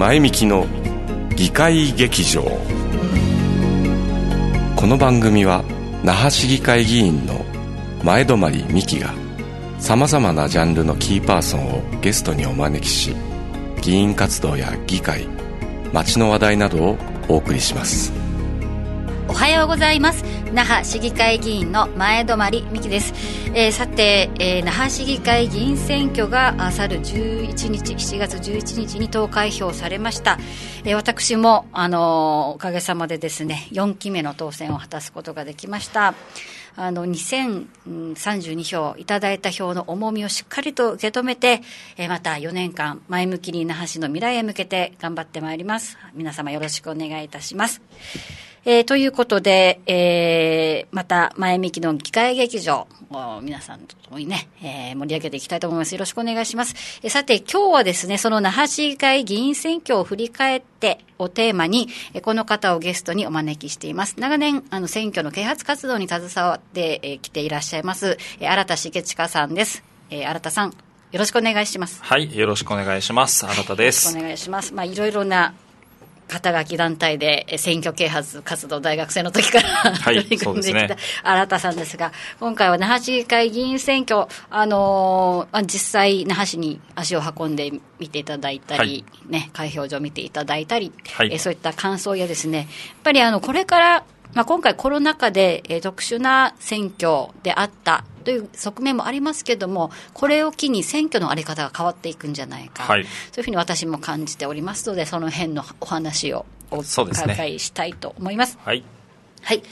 前向きの議会劇場。この番組は那覇市議会議員の前泊美樹がさまざまなジャンルのキーパーソンをゲストにお招きし議員活動や議会街の話題などをお送りします。おはようございます。那覇市議会議員の前泊美樹です、えー、さて、えー、那覇市議会議員選挙があ去る11日7月11日に投開票されました、えー、私も、あのおかげさまでですね4期目の当選を果たすことができました。あの2032票いただいた票の重みをしっかりと受け止めて、えまた4年間前向きに那覇市の未来へ向けて頑張ってまいります。皆様よろしくお願いいたします。えー、ということで、えー、また前向きの議会劇場、皆さんと共にね、えー、盛り上げていきたいと思います。よろしくお願いします。えー、さて、今日はですね、その那覇市議会議員選挙を振り返ってをテーマに、えー、この方をゲストにお招きしています。長年、あの、選挙の啓発活動に携わってき、えー、ていらっしゃいます、えー、新田茂親さんです。えー、新田さん、よろしくお願いします。はい、よろしくお願いします。新田です。よろしくお願いします。まあ、いろいろな肩書き団体で選挙啓発活動大学生の時からはい、取り組んできた新田さんですが、今回は那覇市議会議員選挙、あのー、実際、那覇市に足を運んで見ていただいたり、はい、ね、開票所を見ていただいたり、はい、えそういった感想やですね、やっぱりあのこれからまあ、今回コロナ禍で、えー、特殊な選挙であったという側面もありますけれども、これを機に選挙の在り方が変わっていくんじゃないか、はい、そういうふうに私も感じておりますので、その辺のお話をお伺いしたいと思います。はいはい。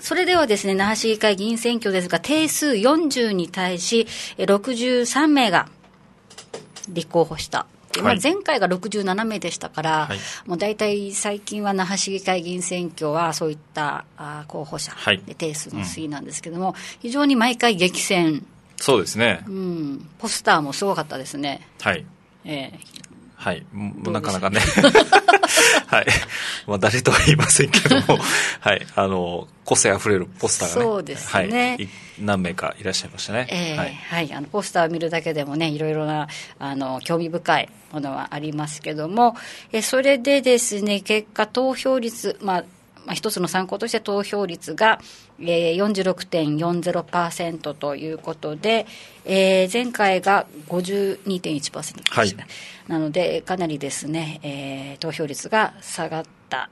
それではですね、那覇市議会議員選挙ですが、定数40に対し、63名が立候補したまあ、前回が67名でしたから、はい、もう大体最近は那覇市議会議員選挙はそういったあ候補者で定数の推移なんですけども、うん、非常に毎回激戦。そうですね。うん。ポスターもすごかったですね。はい。えー、はい。なかなかね。はい。まあ、誰とは言いませんけども、はい。あの、個性あふれるポスターがね。そうですね。はい、何名かいらっしゃいましたね。えー、はい、はい。あの、ポスターを見るだけでもね、いろいろな、あの、興味深いものはありますけども、えそれでですね、結果投票率、まあ、まあ、一つの参考として投票率が、えー、46.40%ということで、えー、前回が52.1%でした、はい、なので、かなりですね、えー、投票率が下がった。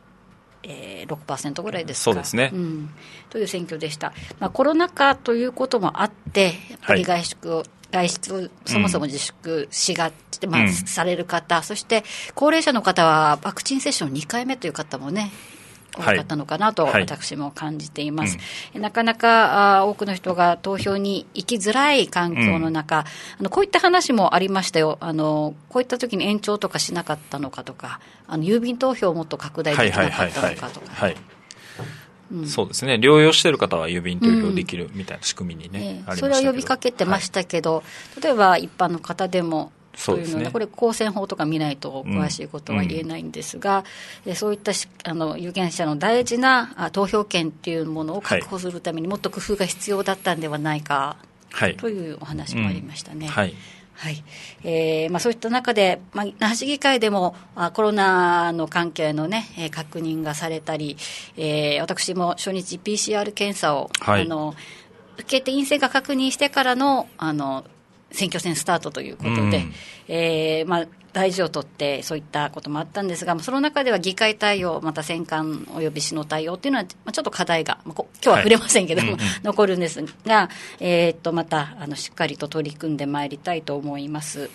えー、6%ぐらいですか。そうですね、うん、という選挙でした、まあ、コロナ禍ということもあって、やっぱり外出を、はい外出をそもそも自粛しが、うん、まあ、される方、そして高齢者の方はワクチン接種の2回目という方もね、多かったのかなと私も感じています。はいなかなかあ多くの人が投票に行きづらい環境の中、うん、あのこういった話もありましたよ。あのこういった時に延長とかしなかったのかとか、あの郵便投票をもっと拡大できなかったのかとか。はいうん、そうですね、療養している方は郵便投票できるみたいな仕組みにね、うん、それは呼びかけてましたけど、はい、例えば一般の方でもというので、ね、これ、公選法とか見ないと詳しいことは言えないんですが、うん、そういったあの有権者の大事な投票権っていうものを確保するために、もっと工夫が必要だったんではないか、はい、というお話もありましたね。うん、はい。はい。えーまあ、そういった中で、まあ、那覇市議会でもあコロナの関係の、ね、えー、確認がされたり、えー、私も初日 PCR 検査を、はい、あの受けて陰性が確認してからのあの選挙戦スタートということで、うん、えー、まあ、大事を取ってそういったこともあったんですが、その中では議会対応、また選管および市の対応っていうのは、まあ、ちょっと課題が、まあ、今日は触れませんけども、はい、残るんですが、えー、っとまたあのしっかりと取り組んでまいりたいと思います。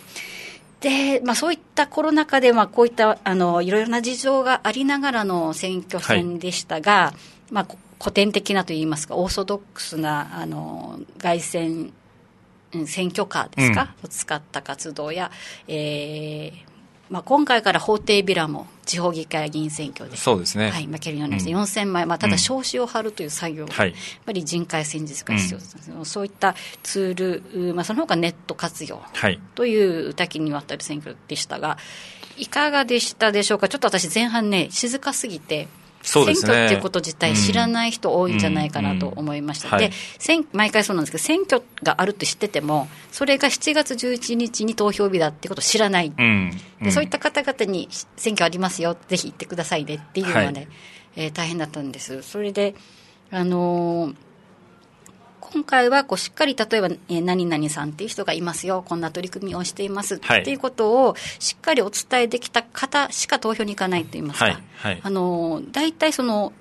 で、まあ、そういったコロナ禍で、まあ、こういったあのいろいろな事情がありながらの選挙戦でしたが、はい、まあ、古典的なといいますか、オーソドックスなあの凱旋選挙カーですか、うん、を使った活動や、えーまあ、今回から法廷ビラも地方議会議員選挙でそうですね、はい、負けるようになりました、4000枚、まあ、ただ証紙を貼るという作業、うん、やっぱり人海戦術が必要です、うん、そういったツール、まあ、その他ネット活用という多岐にわたる選挙でしたが、いかがでしたでしょうか、ちょっと私、前半ね、静かすぎて、選挙っていうこと自体知らない人多いんじゃないかなと思いました、で毎回そうなんですけど選挙があるって知っててもそれが7月11日に投票日だってことを知らない、でそういった方々に選挙ありますよぜひ行ってくださいねっていうのはね、はい、えー、大変だったんです。それであのー今回はこうしっかり例えば、えー、何々さんっていう人がいますよ、こんな取り組みをしていますってい。うことをしっかりお伝えできた方しか投票に行かないと言いますか、はいはい、あの大体その、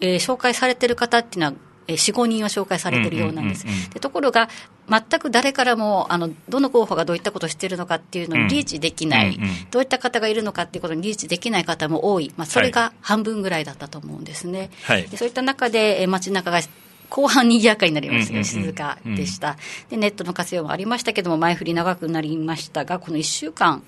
えー、紹介されてる方っていうのは、えー、4、5人は紹介されてるようなんです。でところが全く誰からもあのどの候補がどういったことをしているのかっていうのにリーチできない、どういった方がいるのかっていうことにリーチできない方も多い、まあ、それが半分ぐらいだったと思うんですね。はい、でそういった中で、えー、街中が後半にぎやかになりましたよ、静かでした、で。ネットの活用もありましたけども、前振り長くなりましたが、この1週間、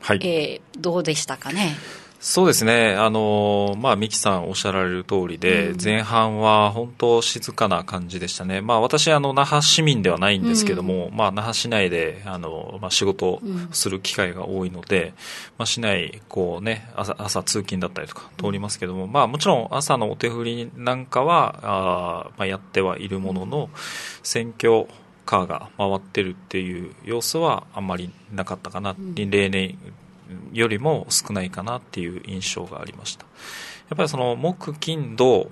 はい、えー、どうでしたかね？そうですね、あのまあ、三木さんおっしゃられる通りで、うん、前半は本当、静かな感じでしたね、まあ、私あの、那覇市民ではないんですけども、うん、まあ、那覇市内であの、まあ、仕事する機会が多いので、うん、まあ、市内こう、ね、朝朝通勤だったりとか通りますけども、まあ、もちろん朝のお手振りなんかはあ、まあ、やってはいるものの、選挙カーが回ってるっていう様子はあんまりなかったかな、例年よりも少ないかなっていう印象がありました。やっぱりその木金土、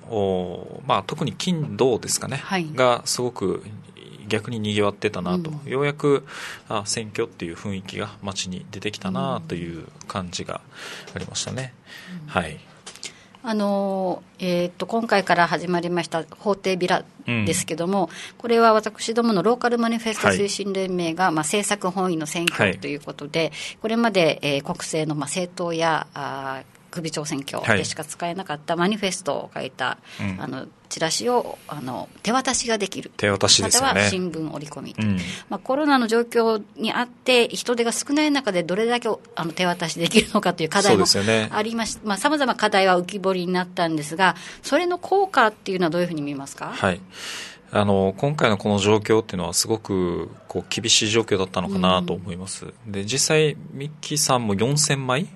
まあ、特に金土ですかね、はい、がすごく逆ににぎわってたなと、うん、ようやくあ選挙っていう雰囲気が街に出てきたなという感じがありましたね。うん、はいあのえーと、今回から始まりました法廷ビラですけども、うん、これは私どものローカルマニフェスト推進連盟が、はい、まあ、政策本位の選挙ということで、はい、これまで、えー、国政の、まあ、政党やあ首長選挙でしか使えなかったマニフェストを書いた、はい、あのチラシをあの手渡しができる。手渡しですよね。新聞折り込み、うん、まあ、コロナの状況にあって人手が少ない中でどれだけあの手渡しできるのかという課題もありましさまざ、ま課題は浮き彫りになったんですがそれの効果っていうのはどういうふうに見ますか？はい。あの今回のこの状況っていうのはすごくこう厳しい状況だったのかなと思います、うん、で実際ミッキーさんも4000枚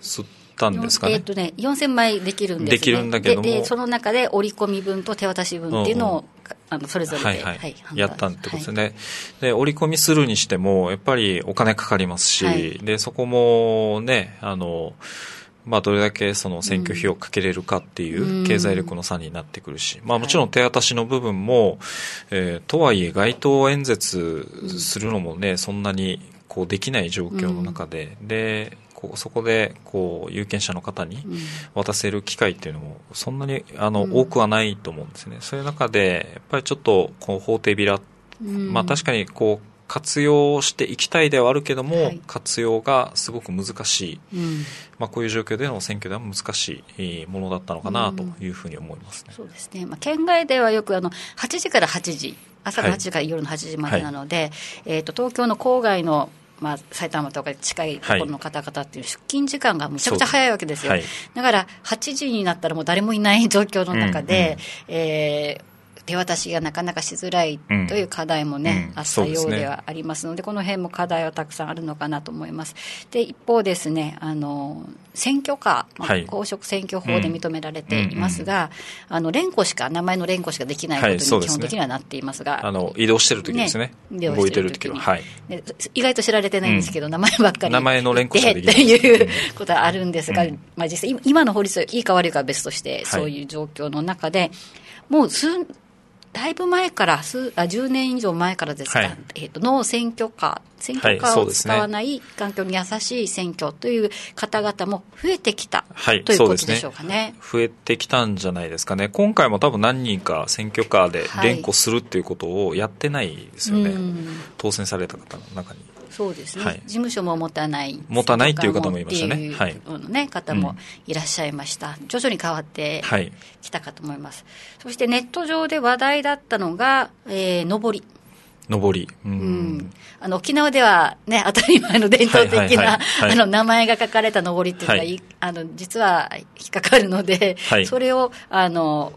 吸ったんですかね。えっ、とね、4000枚できるんです、ね、できるんだけども。で。その中で折り込み分と手渡し分っていうのを、うんあのそれぞれで、はいはい。はい、やったってことですね、はい、で折り込みするにしてもやっぱりお金かかりますし、はい、でそこもねあのまあ、どれだけその選挙費をかけれるかっていう経済力の差になってくるし、まあ、もちろん手渡しの部分も、えー、とはいえ街頭演説するのもね、そんなにこうできない状況の中で、でこうそこでこう有権者の方に渡せる機会っていうのもそんなにあの、多くはないと思うんですね。そういう中でやっぱりちょっとこう法廷ビラ、まあ確かにこう活用していきたいではあるけども、はい、活用がすごく難しい、うん、まあ、こういう状況での選挙では難しいものだったのかなというふうに思います、ね。うん、そうですね、まあ、県外ではよくあの8時から8時朝の8時から夜の8時までなので、はい、えーと東京の郊外のまあ、埼玉とか近いところの方々っていう出勤時間がむちゃくちゃ早いわけですよ、はい、だから8時になったらもう誰もいない状況の中で、うんうん、えー手渡しがなかなかしづらいという課題もね、うん、あったようではありますので、この辺も課題はたくさんあるのかなと思います。で一方ですねあの選挙カー、公職選挙法で認められていますが、うん、あの連呼しか名前の連呼しかできないことに基本的にはなっていますが、あの移動してる時ですね。ね動いてる時は、はい、意外と知られてないんですけど、うん、名前ばっかり。名前の連呼しかできない。っていうことはあるんですが、まあ、実際今の法律いいか悪いかは別として、そういう状況の中でもう数だいぶ前から数あ、10年以上前からですか、はい、えーと、の選挙カー、選挙カーを使わない環境に優しい選挙という方々も増えてきた、はい、ということでしょうかね、ね、増えてきたんじゃないですかね、今回も多分何人か選挙カーで連呼するっていうことをやってないですよね、はい、当選された方の中に。そうですね、はい、事務所も持たない。持たないっていう方もいましたね。はい。ね方もいらっしゃいました、うん、徐々に変わってきたかと思います、そしてネット上で話題だったのが、えー、上り。上り、うん、うん、あの沖縄では、ね、当たり前の伝統的な名前が書かれた上りっていうのが、はい、あの実は引っかかるので、はい、それをあの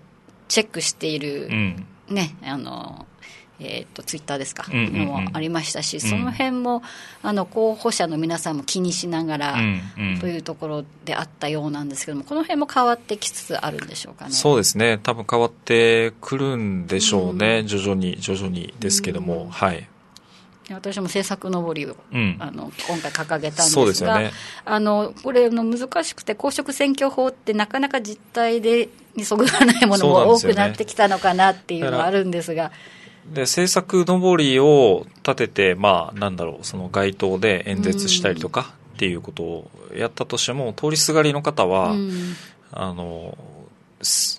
チェックしている、うん、ねあのえーと、ツイッターですか、うんうんうん、もありましたし、その辺もあの候補者の皆さんも気にしながら、というところであったようなんですけども、この辺も変わってきつつあるんでしょうかね。そうですね、多分変わってくるんでしょうね、うん、徐々に、徐々にですけども、うん、はい。私も政策のぼりを、うん、あの今回掲げたんですが、ね、あのこれの難しくて公職選挙法ってなかなか実態でにそぐわないものも多くなってきたのかなっていうのはあるんですが。で政策のりを立てて、まあ、なんだろう、その街頭で演説したりとかっていうことをやったとしても、通りすがりの方は、うん、あの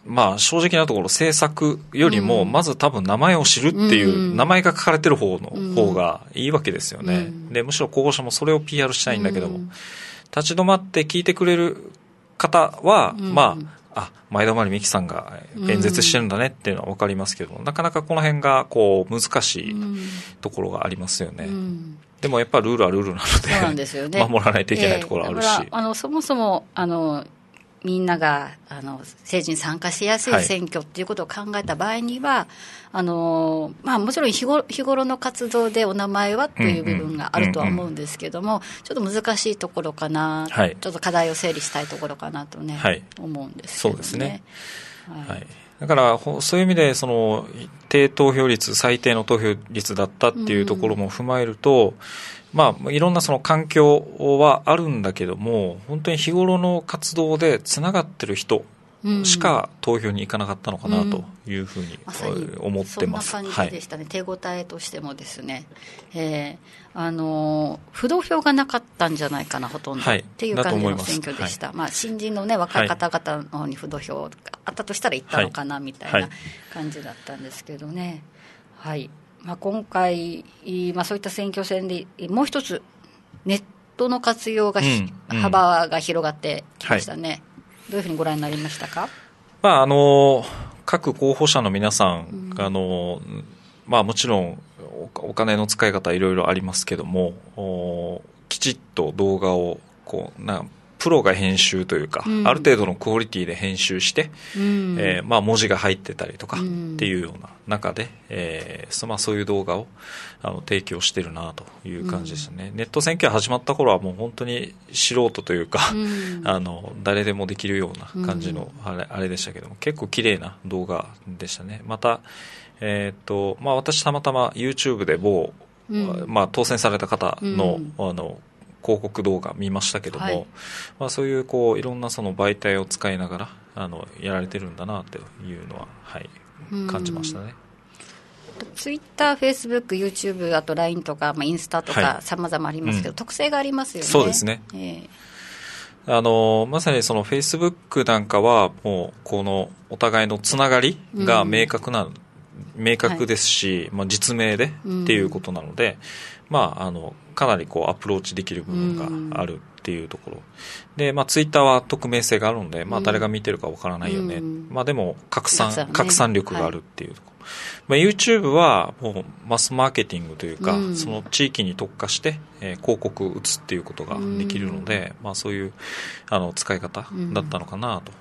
まあ、正直なところ政策よりも、まず多分名前を知るっていう、名前が書かれてる方の方がいいわけですよね。で、むしろ候補者もそれを PR したいんだけども、立ち止まって聞いてくれる方は、まあ、あ、前泊美樹さんが演説してるんだねっていうのは分かりますけど、なかなかこの辺がこう難しいところがありますよね。でもやっぱルールはルールなので、でね、守らないといけないところあるし。えー、あのそもそもあのみんながあの政治に参加しやすい選挙っていうことを考えた場合には、はい、あのまあ、もちろん日頃日頃の活動でお名前はという部分があるとは思うんですけども、ちょっと難しいところかな、はい、ちょっと課題を整理したいところかなとね、はい、思うんですけど、ね、そうですね。はい。だからそういう意味でその低投票率最低の投票率だったっていうところも踏まえると、まあ、いろんなその環境はあるんだけども、本当に日頃の活動でつながってる人しか投票に行かなかったのかなというふうに思ってます。そんな感じでしたね、はい、手応えとしてもですね、えー、あの不動票がなかったんじゃないかな、ほとんど、はい、っていう感じの選挙でした、はい、まあ、新人の、ね、若い方々の方に不動票があったとしたら行ったのかなみたいな感じだったんですけどね。はいまあ、今回、まあ、そういった選挙戦でもう一つ、ネットの活用が、うん、幅が広がってきましたね、はい、どういうふうにご覧になりましたか、まあ、あの各候補者の皆さん、うん、あのまあ、もちろんお金の使い方いろいろありますけどもきちっと動画をこうなプロが編集というか、うん、ある程度のクオリティで編集して、うん、えー、まあ、文字が入ってたりとかっていうような中で、えーまあ、そういう動画をあの提供してるなという感じでしたね、うん、ネット選挙始まった頃はもう本当に素人というか、あの誰でもできるような感じのあれ,、あれでしたけども結構綺麗な動画でしたね。また、えーとまあ、私たまたま YouTube で某、まあ、当選された方の,、あの広告動画見ましたけども、はい、まあ、そういうこういろんなその媒体を使いながらあのやられてるんだなというのは、はい、感じましたね。ツイッター、フェイスブック、ユーチューブ、あと LINE とか、まあ、インスタとか、さまざまありますけど、うん、特性がありますよね。そうですね。えー、あのまさにそのフェイスブックなんかは、もうこのお互いのつながりが明確な、うん、明確ですし、はい、まあ、実名でっていうことなので、まあ、あのかなりこうアプローチできる部分があるっていうところ、で、まあ、ツイッターは匿名性があるので、まあ、誰が見てるかわからないよね、まあ、でも拡散、拡散力があるっていうところ、まあ、YouTube はもうマスマーケティングというか、その地域に特化して、えー、広告を打つっていうことができるので、まあ、そういうあの使い方だったのかなと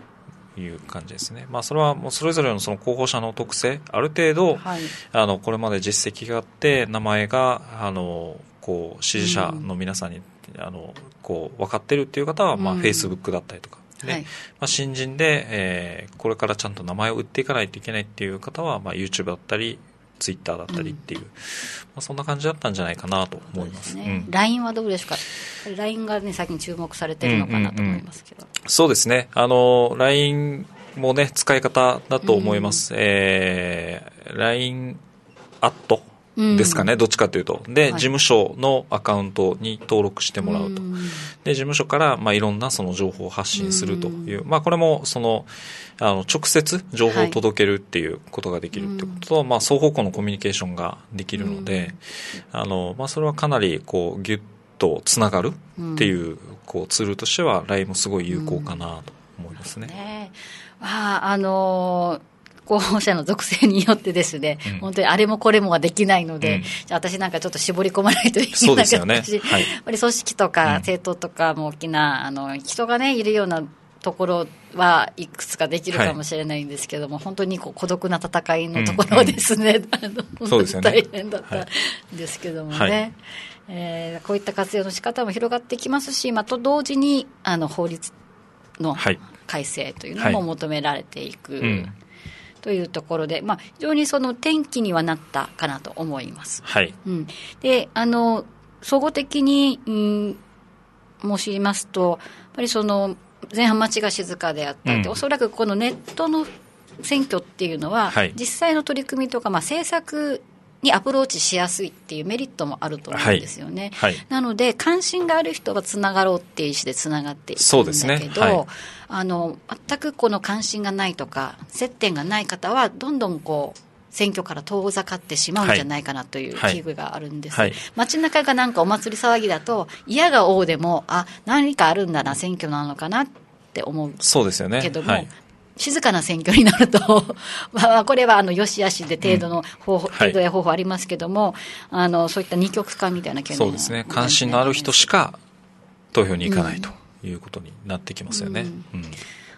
いう感じですね、まあ、それはもうそれぞれのその候補者の特性、ある程度、はい、あのこれまで実績があって、名前があのこう支持者の皆さんに、うん、あのこう分かってるっていう方は、まあ、フェイスブックだったりとか。で、はい、まあ、新人で、えー、これからちゃんと名前を売っていかないといけないっていう方は、まあ、YouTube だったり、ツイッターだったりっていう、うん、まあ、そんな感じだったんじゃないかなと思います。ねうん、LINE はどうですか ?LINE がね、最近注目されてるのかなと思いますけど。うんうんうん、そうですね。あの、LINE もね、使い方だと思います。うん、えー、LINE アットですかね、うん、どっちかというと。で、はい、事務所のアカウントに登録してもらうと。うん、で、事務所から、まあ、いろんなその情報を発信するという、うん、まあ、これも、その、あの、直接情報を届けるっていうことができるってことと、はい、まあ、双方向のコミュニケーションができるので、あの、まあ、それはかなり、こう、ぎゅっとつながるっていう、こう、ツールとしては、LINE もすごい有効かなと思いますね。ねまあ、あのー候補者の属性によってですね、うん、本当にあれもこれもはできないので、うん、じゃ私なんかちょっと絞り込まないといけないかったし、ね。はい、やっぱり組織とか政党とかも大きなあの人がねいるようなところはいくつかできるかもしれないんですけども、はい、本当にこう孤独な戦いのところですね、うん、本当に大変だったんですけどもね、はい、えー、こういった活用の仕方も広がってきますし、まあ、と同時にあの法律の改正というのも求められていく。はいうんというところで、まあ、非常にその転機にはなったかなと思います。はい。うん、で、あの、総合的に、うん、申しますと、やっぱりその、前半町が静かであったり、うん、おそらくこのネットの選挙っていうのは、はい、実際の取り組みとか、まあ、政策にアプローチしやすいっていうメリットもあると思うんですよね。はい。はい、なので、関心がある人はつながろうっていう意思でつながっていくんだけど、ねはい、あの全くこの関心がないとか、接点がない方は、どんどんこう、選挙から遠ざかってしまうんじゃないかなという危惧があるんです、はい。はい、街中がなんかお祭り騒ぎだと、嫌が王でも、あ何かあるんだな、選挙なのかなって思うそうですよね。けども、はい、静かな選挙になると まあ、これはあのよしあしで程度の方法、うん、程度や方法ありますけども、あのそういった二極化みたいな懸念そうですね、関心のある人しか投票に行かないということになってきますよね。うん、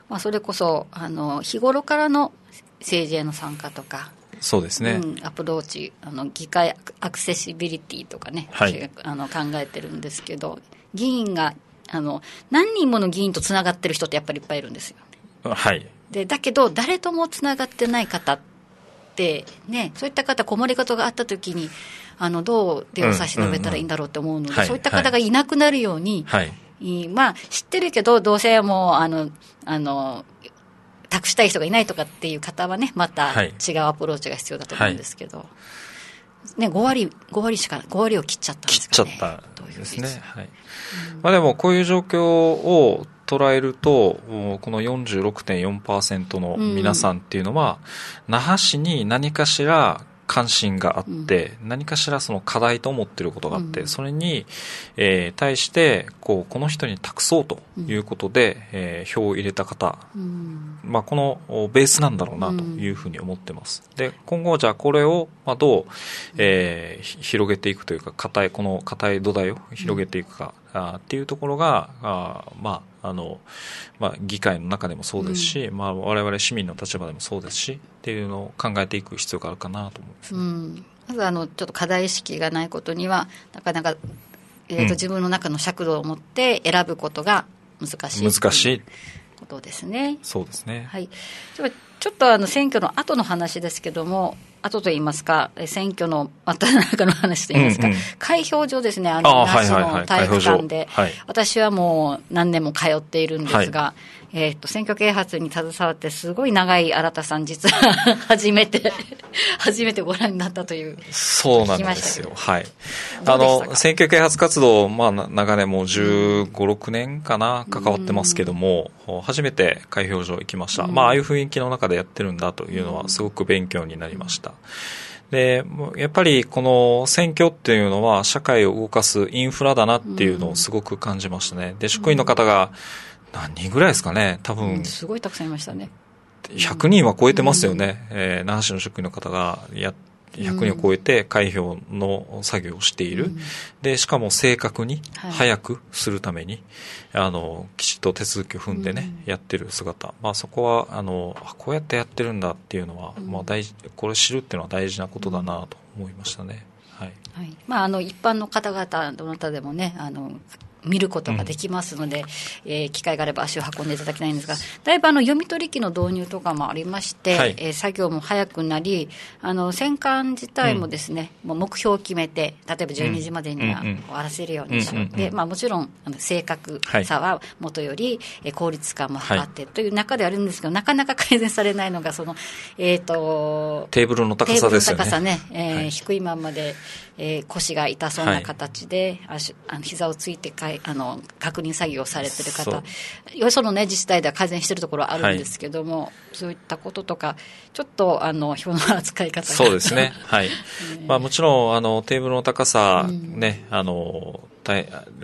まあ、それこそあの日頃からの政治への参加とか、そうですね、うん、アプローチあの議会アクセシビリティとかね、はい、あの考えてるんですけど議員があの何人もの議員とつながってる人ってやっぱりいっぱいいるんですよ、はいでだけど誰ともつながってない方ってねそういった方困り事があった時にあのどう手を差し伸べたらいいんだろうと思うので、そういった方がいなくなるように、はい、まあ知ってるけどどうせもうあのあの託したい人がいないとかっていう方はね、また違うアプローチが必要だと思うんですけど、はい、ね、5割、5割しか、5割を切っちゃったんですかね。切っちゃったですね。はい。うん、まあでも、こういう状況を捉えると、この46.4%の皆さんっていうのは、うん、那覇市に何かしら関心があって、うん、何かしらその課題と思っていることがあって、うん、それに、えー、対してこうこの人に託そうということで、うん、えー、票を入れた方、まあ、このベースなんだろうなというふうに思ってます。で今後じゃあこれをまあどう、えー、広げていくというか硬いこの硬い土台を広げていくか、あっていうところがあまああのまあ、議会の中でもそうですし、うんまあ、我々市民の立場でもそうですしっていうのを考えていく必要があるかなと思います、うん、まずあのちょっと課題意識がないことにはなかなか、えーと、と自分の中の尺度を持って選ぶことが難しい難しいことですね。そうですね。はい。ちょっとあの選挙の後の話ですけども、後といいますか、選挙の真っただ中の話といいますか、うんうん、開票所ですね、あの、那覇の体育館で、はいはいはい、私はもう何年も通っているんですが、はい、えっ、と、選挙啓発に携わって、すごい長い新田さん、実は 初めて 初めてご覧になったという。そうなんですよ。はい。あの、選挙啓発活動、まあ、長年もう15、6年かな、関わってますけども、初めて開票所行きました。まあ、ああいう雰囲気の中でやってるんだというのは、すごく勉強になりました。で、やっぱりこの選挙っていうのは社会を動かすインフラだなっていうのをすごく感じましたね。で、職員の方が何人ぐらいですかね？多分。すごいたくさんいましたね。100人は超えてますよね。えー、那覇市の職員の方がやっ100人を超えて開票の作業をしている、うん、でしかも正確に早くするために、はい、あのきちっと手続きを踏んでね、うん、やってる姿、まあ、そこはあのこうやってやってるんだっていうのは、うん、まあ、大これ知るっていうのは大事なことだなと思いましたね。はい、はい、まあ、あの一般の方々どなたでもねあの見ることができますので、うん、えー、機会があれば足を運んでいただきたいんですが、だいぶあの読み取り機の導入とかもありまして、はい、えー、作業も早くなり、あの戦艦自体もですね、うん、もう目標を決めて、例えば12時までには終わらせるようにしよう、でまあ、もちろんあの正確さはもとより、はい、効率化も図ってという中ではあるんですけど、なかなか改善されないのが、そのえーと、テーブルの高さですよね。高さね、え低いままで、えー、腰が痛そうな形で、はい、足あの膝をついてかいあの確認作業をされてる方。よその、ね、自治体では改善しているところはあるんですけども、はい、そういったこととかちょっとあの票の扱い方そうですね、はい。まあ、もちろんあのテーブルの高さ、ね、うん、あの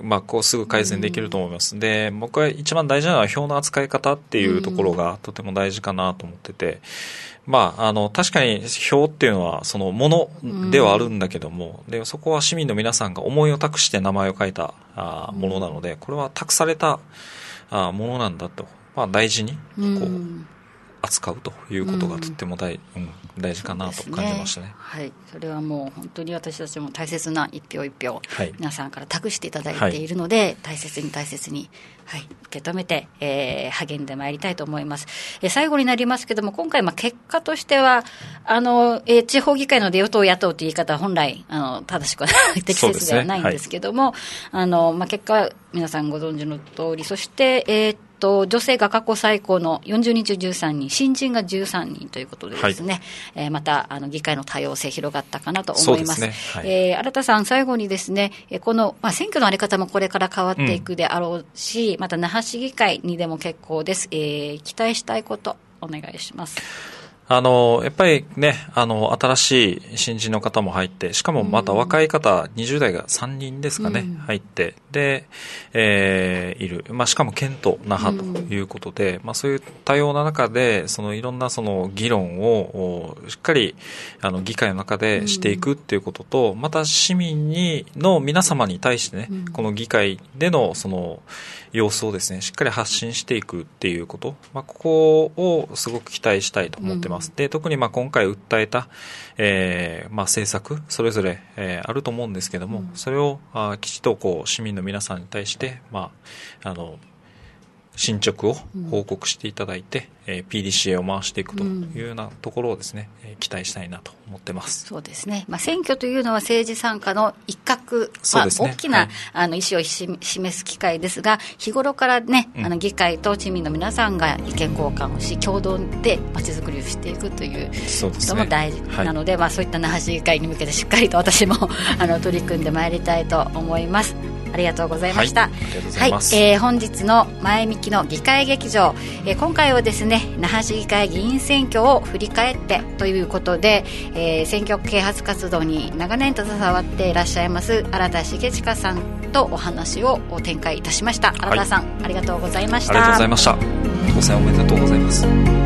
まあ、こうすぐ改善できると思います、うん、で僕は一番大事なのは票の扱い方っていうところがとても大事かなと思ってて、まあ、あの確かに票っていうのはそのものではあるんだけども、うん、でそこは市民の皆さんが思いを託して名前を書いたあものなのでこれは託されたあものなんだと、まあ、大事にこう、扱うということがとっても大,、うん、大事かなと感じましたね、ね、はい。それはもう本当に私たちも大切な一票一票、はい、皆さんから託していただいているので、はい、大切に大切に、はい、受け止めて、えー、励んでまいりたいと思います、えー、最後になりますけれども今回まあ結果としてはあの、えー、地方議会の与党野党という言い方は本来あの正しくは 適切ではないんですけれども、ね。はい、あのまあ、結果皆さんご存知の通りそしてえー、と、女性が過去最高の40人中13人、新人が13人ということでですね、はい、えー、また、あの、議会の多様性広がったかなと思います。すねはい、えー、新田さん、最後にですね、この、まあ、選挙のあり方もこれから変わっていくであろうし、うん、また、那覇市議会にでも結構です。えー、期待したいこと、お願いします。あの、やっぱりね、あの、新しい新人の方も入って、しかもまた若い方、うん、20代が3人ですかね、うん、入って、で、えー、いる。まあ、しかも県と那覇ということで、うん、まあ、そういう多様な中で、そのいろんなその議論を、しっかり、あの、議会の中でしていくっていうことと、また市民に、の皆様に対してね、この議会での、その、様子をですね、しっかり発信していくっていうこと、まあ、ここをすごく期待したいと思ってます。うん、で、特にまあ今回訴えた、えー、まあ政策、それぞれ、えー、あると思うんですけども、うん、それをあきちっとこう市民の皆さんに対して、まあ、あの、進捗を報告していただいて、うん、えー、PDCA を回していくというようなところをですね、うん、期待したいなと思ってます。そうですね、まあ、選挙というのは政治参加の一角、まあ、大きな、はい、あの意思を示す機会ですが、日頃からね、あの議会と市民の皆さんが意見交換をし、共同でまちづくりをしていくということも大事なので、でねはい、まあ、そういった那覇市議会に向けてしっかりと私も あの取り組んでまいりたいと思います。ありがとうございました。はい、はい、えー、本日の前向きの議会劇場、えー、今回はですね、那覇市議会議員選挙を振り返ってということで、えー、選挙啓発活動に長年携わっていらっしゃいます新田茂親さんとお話を展開いたしました。新田さん、はい、ありがとうございました。ありがとうございました。当選おめでとうございます。